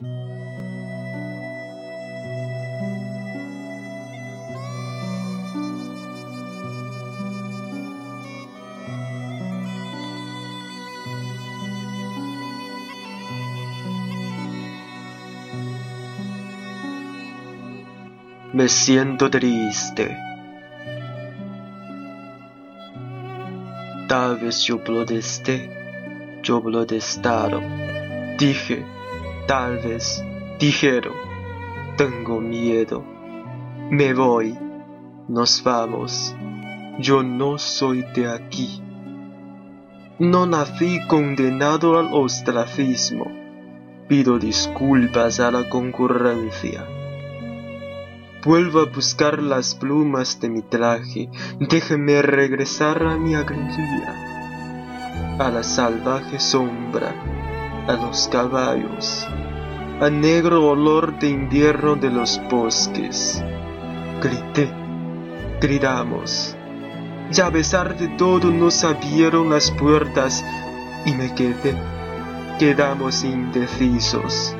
Me siento triste. Tal vez yo protesté, yo protestaron. Dije, tal vez, dijeron, tengo miedo. Me voy, nos vamos. Yo no soy de aquí. No nací condenado al ostracismo. Pido disculpas a la concurrencia. Vuelvo a buscar las plumas de mi traje, déjeme regresar a mi alegría, a la salvaje sombra, a los caballos, al negro olor de invierno de los bosques. Grité, gritamos, y a pesar de todo nos abrieron las puertas y me quedé, quedamos indecisos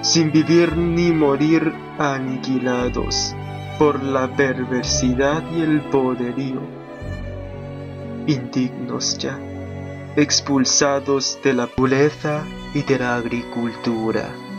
sin vivir ni morir aniquilados por la perversidad y el poderío, indignos ya, expulsados de la pureza y de la agricultura.